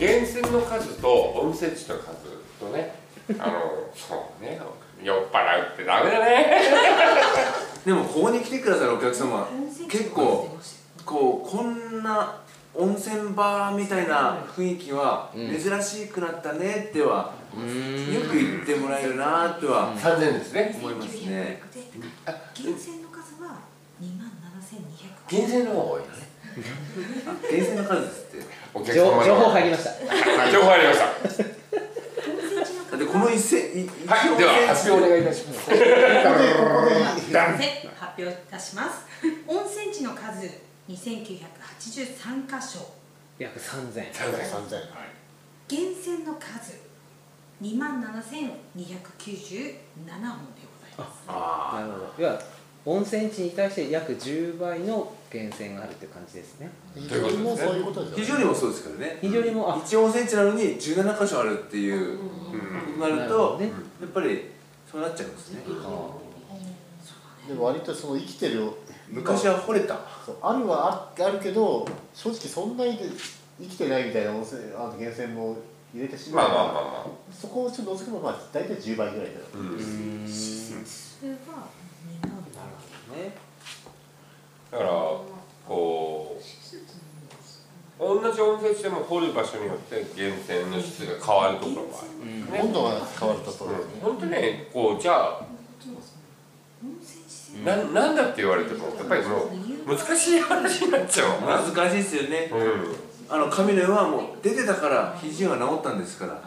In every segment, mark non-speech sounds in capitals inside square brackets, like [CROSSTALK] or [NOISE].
源泉の数と温泉地の数とねあのそうね。酔っ払うってダメだね。[LAUGHS] でもここに来てくださるお客様結構こうこんな温泉バーみたいな雰囲気は珍しくなったねっては、よく言ってもらえるなっては3000ですね。思いますね。源泉の数は2万7200源泉の方が多いね。あ源泉の数ですってお客情様の情報入りました。情報入りました。温泉地のだってこの一世いはいでは発表お願いいたします。発表いたします。温泉地の数2983箇所。約3000 3000 3000源泉の数2万7297本でございます。あなるほど。要は温泉地に対して約10倍の源泉があるっていう感じですね。非常にもそういうことですよね。非常にもそうですからね。非常にもうあ。一温泉地なのに17箇所あるっていうなるとね。やっぱりそうなっちゃうんですね。でも割とその生きてる昔は惚れた。あるはああるけど正直そんなに生きてないみたいな温泉あの源泉も入れてしまえば、まあまあまあまそこをちょっと除けばまあ大体10倍ぐらいだうんそれは2万なるほどねだからこう同じ温泉地でも掘る場所によって源泉の質が変わるところがある、ね温度が変わるところですね、本当ねこうじゃあななんだって言われてもやっぱりもう難しい話になっちゃう。な難しいですよね。うん。あの神の世はもう出てたから肘が治ったんですから。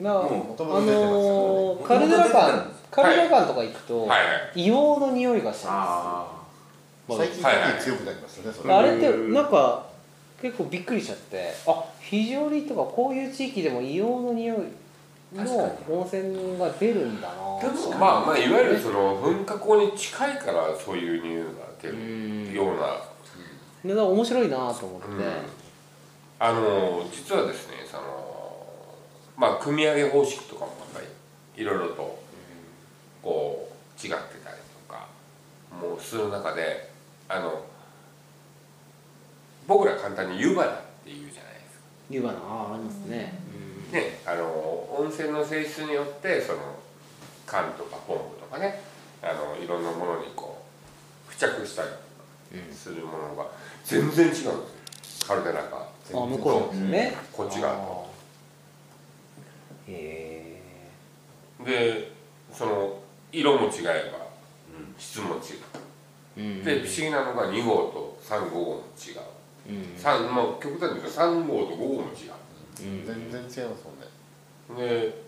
なあもうあのーカルデラ館カルデラ館とか行くと、はい。はい硫黄の匂いがしたんあです最近強くなりましたねそれ。あれってなんか結構びっくりしちゃってあ肘折とかこういう地域でも硫黄の匂いの温泉が出るんだな。でもまあまあいわゆるその噴火口に近いからそういう匂いが出るような、でだから面白いなと思って、うん。あの実はですねそのまあ組み上げ方式とかもやっぱりいろいろとこう違ってたりとかもうする中であの僕ら簡単に湯花って言うじゃないですか。湯花ああありますね、ね、あの温泉の性質によってその缶とかポンプとかねあのいろんなものにこう付着したりするものが全然違うんですよ。カルデラがあ向こうですね、こっち側と。へでその色も違えば質も違え、うんうで不思議なのが2号と3号も違う。うん。3まあ極端に言うと3号と5号も違う。うん。全然違いますもんね。で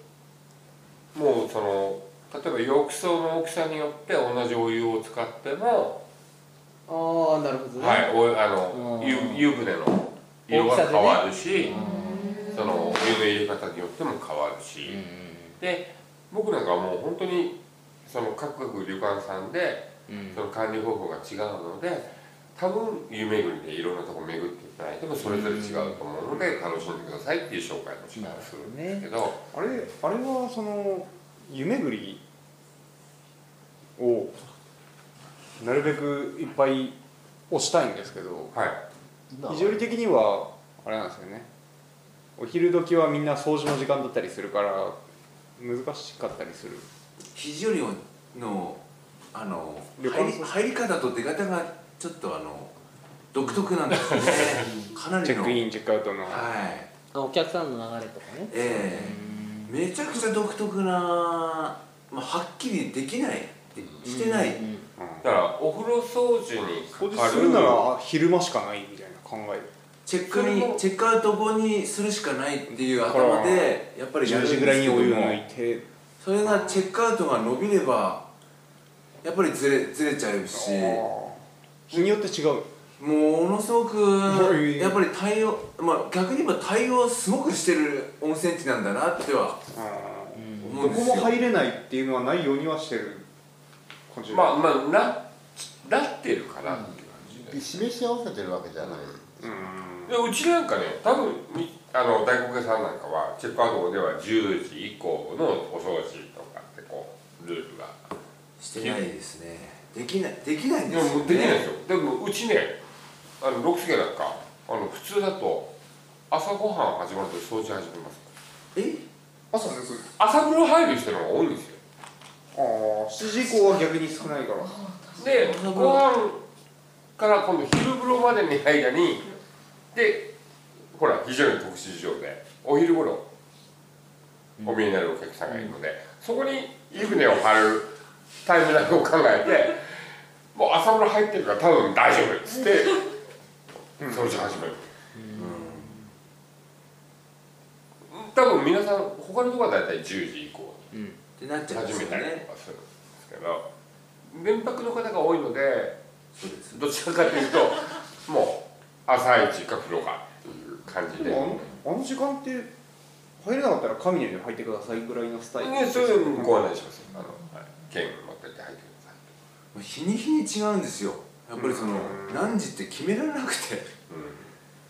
もうその例えば浴槽の大きさによって同じお湯を使ってもああなるほどね、はい、おあのうん。湯湯船の色が変わるし、そのお湯の入れ方によっても変わるし、で僕なんかはもう本当にその各々旅館さんでその管理方法が違うので多分湯巡りでいろんなとこ巡っていただいてもそれぞれ違うと思うので楽しんでくださいっていう紹介の仕方をするんですけど。あれあれはその湯巡りをなるべくいっぱい押したいんですけどはい。非常に的にはあれなんですよね。お昼時はみんな掃除の時間だったりするから難しかったりする。肘折のあの入り入り方と出方がちょっとあの独特なんですよね。[LAUGHS] かなりの。チェックインチェックアウトの。はい。あお客さんの流れとかね。ええ。めちゃくちゃ独特な、まあ、はっきりできないしてない、うん。だからお風呂掃除に掃除かかる。するなら昼間しかないみたいな考え。チェックにチェックアウト後にするしかないっていう頭でやっぱりや10るんですけども。時ぐらいにお湯抜いて。それがチェックアウトが伸びればやっぱりずれずれちゃうし。日によって違う。ものすごくはい。やっぱり対応まあ逆に言えば対応すごくしてる温泉地なんだなっては思どこうんですよ。も入れないっていうのはないようにはしてる感じまあまあななってるかなっていう感じで示し合わせてるわけじゃない、うん。でうちなんかね多分みあの大黒屋さんなんかはチェックアウトでは10時以降のお掃除とかってこうルールがしてないですね。できないできないんでですよももうできないですねよ。でもうちねあの六助なんかあの普通だと朝ごはん始まると掃除始めます。え？朝抜く朝風呂入る人の方が多いんですよ。ああ7時以降は逆に少ないから。でご飯から今度昼風呂までの間にでほら非常に特殊事情でお昼頃お見えになるお客さんがいるので、そこに湯船を張るタイムラグを考えてもう朝風呂入ってるから多分大丈夫っつって掃除始める、多分皆さん他のところは大体10時以降。に始めたりねとかするんですけど連泊の方が多いのでどちらかというと [LAUGHS] もう朝一か風呂かっていう感じで。あの時間って入れなかったら神の湯入ってくださいぐらいのスタイル。ね、そういうのご案内しますよ。あの、はい、券持ってって入ってください。日に日に違うんですよ。やっぱりそのうん。何時って決められなくて。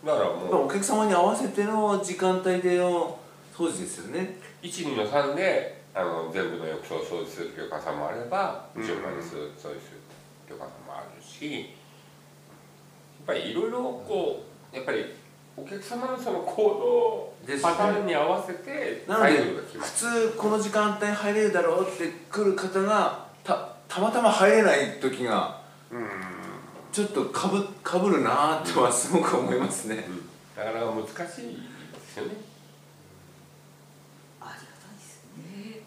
うん、だからもう。お客様に合わせての時間帯での掃除ですよね。12の3であの全部の浴槽を掃除する旅館さんもあればうん順番にする掃除する旅館さんもあるしやっぱりいろいろこうやっぱりお客様のその行ですね。動パターンに合わせてなので普る。通この時間帯入れるだろうって来る方がたたまたま入れない時がうん。ちょっとかぶかぶるなーとはすごく思いますね。なかなか難しいですよね。ありがたいですね。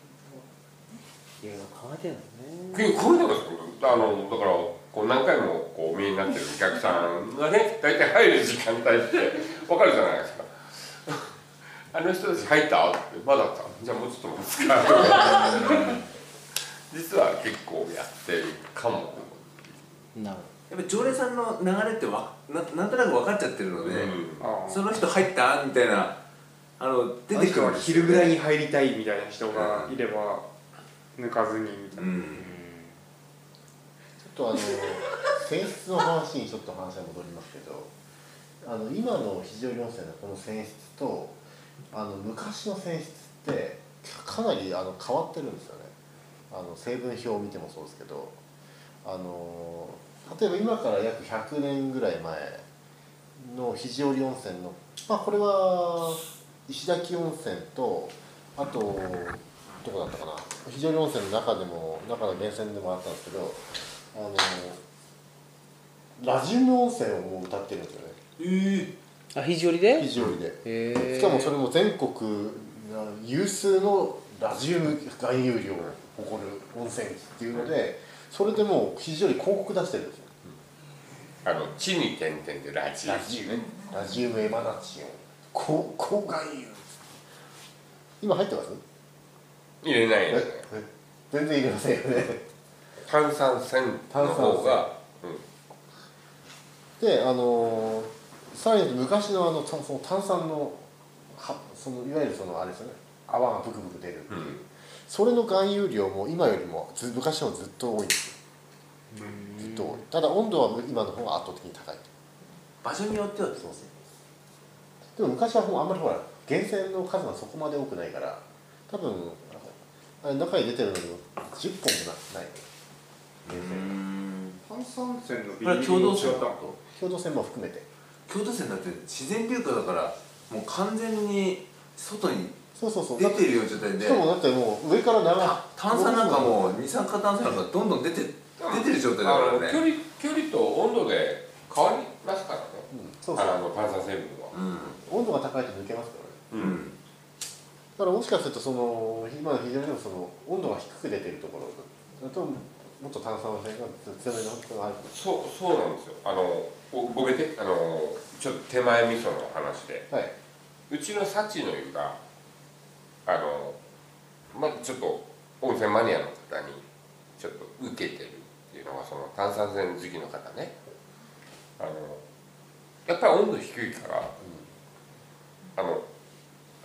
いろいろ考えてるのね結構こういうのがあのだからこう何回もこうお見えになってるお客さんがね大体入る時間帯って分かるじゃないですか。[LAUGHS] あの人たち入ったってまだかじゃあもうちょっと待つか実は結構やってるかも、なる。やっぱ常連さんの流れってわななんとなく分かっちゃってるので、うん。ああその人入った？みたいなあの出てくる。昼ぐらいに入りたいみたいな人がいれば抜かずに。みたいな、うん。ちょっとあの [LAUGHS] 泉質の話にちょっと話が戻りますけどあの今の非常に温泉のこの泉質とあの昔の泉質ってかなりあの変わってるんですよね。あの成分表を見てもそうですけど。あの例えば今から約100年ぐらい前の肘折温泉のまあこれは石垣温泉とあとどこだったかな。非常に温泉の中でも中の源泉でもあったんですけどあのラジウム温泉をもう歌ってるんですよね。ええあ肘折で？肘折で。へえしかもそれも全国有数のラジウム含有量を誇る温泉地っていうのでそれでもう肘折広告出してるんですよ。あの地に点々でラジラジウム。ラジウムエマナチオン。高高含有今入ってます？入れないえよね。え全然入れませんよね。炭酸泉の方が、であのーさらに昔のあの炭その炭酸のはそのいわゆるそのあれですよね。泡がブクブク出るっていう、うん。それの含有量も今よりもず昔のずっと多いんですよ。ずっと多い。ただ温度は今の方が圧倒的に高い。場所によってはそうそうでも昔はもうあんまりほら源泉の数がそこまで多くないから多分中に出てるのにも10本もなない。源泉炭酸泉のこれは共同違った。泉だ共同泉も含めて。京都泉だって自然流下だからもう完全に外にそうそうそう。出てるような状態で。しかもだってもう上から流た炭酸なんかもう二酸化炭素なんかどんどん出て出てる状態だからね。距離距離と温度で変わりますからね。うんそうそう。あの炭酸成分は、温度が高いと抜けますからね。うん。うんだからもしかするとその今の非常にその温度が低く出てるところだともっと炭酸性が強めのそうそうなんですよ。あのぼ僕であのちょっと手前味噌の話で。はい。うちの幸の湯があのまあちょっと温泉マニアの方にちょっと受けてるっていうのがその炭酸泉好きの方ね。あのやっぱり温度低いから、あの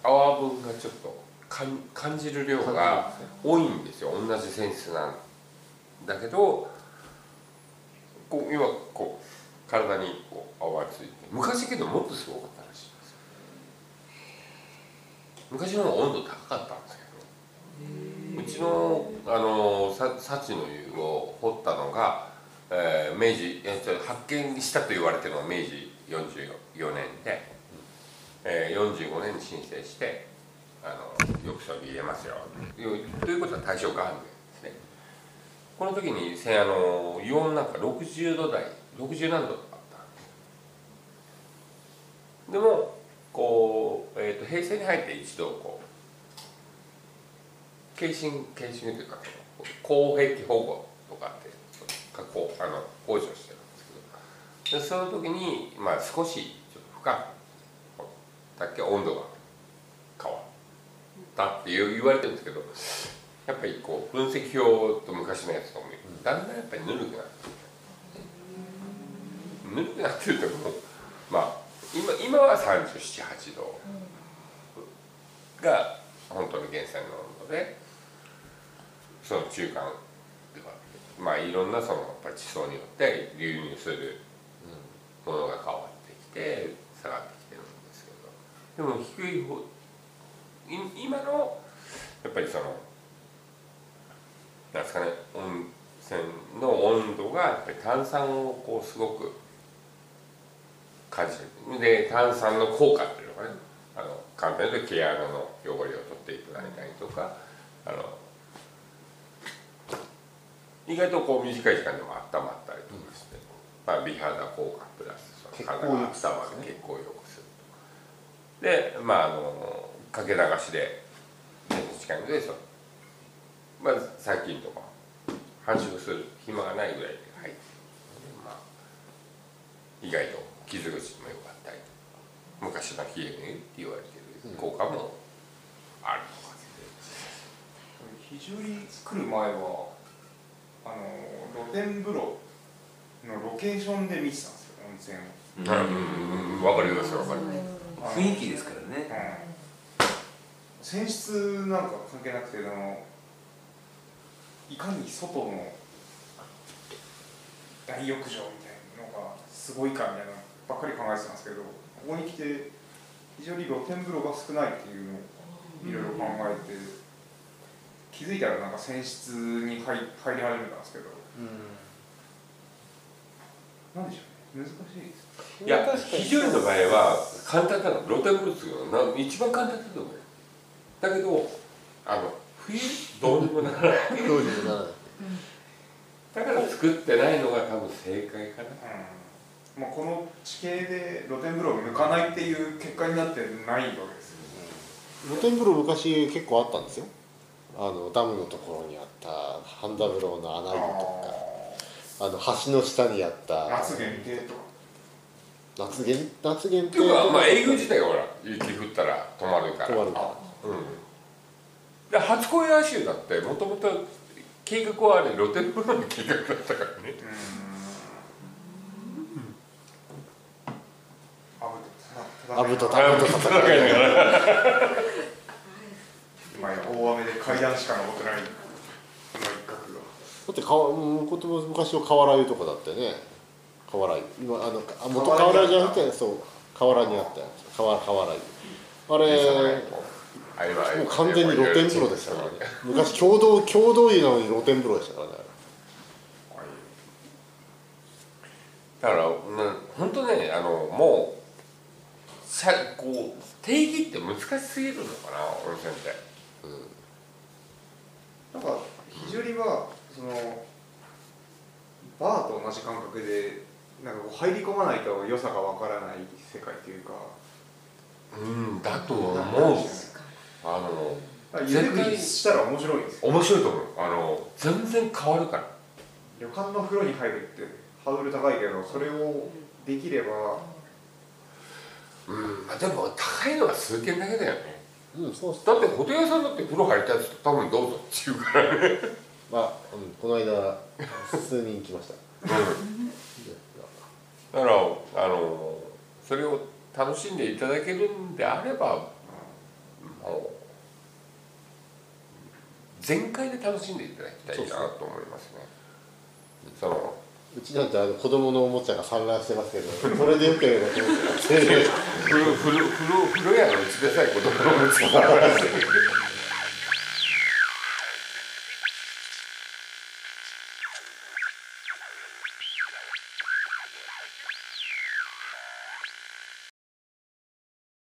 泡分がちょっと感じる量が多いんですよ。同じ泉質なんだけどこう今こう体にこう泡がついて昔けどもっとすごかったらしいですよ。昔の方が温度高かったんですけどうちのあのさ幸の湯を掘ったのが、えー明治えっと発見したと言われてるのが明治44年でえー、45年に申請してあの浴槽に入れますよということは対象があるこの時にせあの湯温なんか60度台60何度とかあったでもこう、えーと、平成に入って一度こう軽心軽心というか広壁保護とかって加工あの補助してるんですけどでその時に、まあ、少しちょっと深くだけ温度が変わったって言われてるんですけどやっぱりこう分析表と昔のやつともだんだんやっぱりぬるくなってぬるくなってるともまあ今今は378度が本当の源泉の温度でその中間ではまあいろんなそのやっぱ地層によって流入するものが変わってきて下がってきてるんですけどでも低い方今のやっぱりそのなんですかね温泉の温度がやっぱり炭酸をこうすごく感じる。で炭酸の効果っていうのがねあの簡単に言うと毛穴の汚れを取っていただいたりとかあの意外とこう短い時間でも温まったりとかして、まあ、美肌効果プラスその体が温まる血行を良くするとでまああのかけ流しで近いのでそまあ最近とか繁殖する暇がないぐらいで入ってまあ意外と傷口も良かったり昔の冷え目って言われてる効果もあるとか肘折来る前はあの露天風呂のロケーションで見てたんですよ温泉を。うん分かります分かります。雰囲気ですからね、うん、泉質なんか関係なくてあのいかに外の大浴場みたいなのがすごいかみたいなばっかり考えてたんですけどここに来て非常に露天風呂が少ないっていうのをいろいろ考えて気づいたらなんか泉質に入入り始めたんですけど、うん、なんでしょうね。難しいですいや非常にの場合は簡単な。の露天風呂ですよな一番簡単だと思うだけどあの冬どうにもならないどうにもならないだから作って。ないのが多分正解かな、うん。まあ、この地形で露天風呂を抜かないっていう結果になってないわけです露天風呂昔結構あったんですよあのダムのところにあった半田風呂の穴湯とかあの橋の下にあった夏限定とか。夏限夏限定。っていうかまあ営業自体がほら雪降ったら止まるから。止まるから。うんで初恋アシュだってもともと計画はあれ露天風呂の計画だったからね。アブとタブと戦いながら。[LAUGHS] 今や大雨で階段しか残ってないこの一角が。だってかわ昔の河原湯とかだってね。河原湯。今あの元河原じゃなくてそう。河原にあったやつ。河原湯。あれもう完全に露天風呂でしたからね昔共同共同湯なのに露天風呂でしたからねだから、うん、本当ねあのもうさこう定義って難しすぎるのかな温泉って、うん、なんか非常にはそのバーと同じ感覚でなんかこう入り込まないと良さがわからない世界というかうんだと思う。あの全然したら面白いです面白いと思う。あの全然変わるから。旅館の風呂に入るってハードル高いけどそれをできれば。うんまあでも高いのは数件だけだよね。うんそうだってホテル屋さんだって風呂入りたいやつ多分どうぞって言うからね。[LAUGHS] まあ、うん、この間数人来ました、だからあのそれを楽しんでいただけるんであれば全開で楽しんでいただきたいなと思いますね。そのうちなんてあの子供のおもちゃが散乱してますけど、[LAUGHS] これでよければと思って。風呂風呂風呂風呂屋のうちでさえ子供のおもちゃが散乱してる。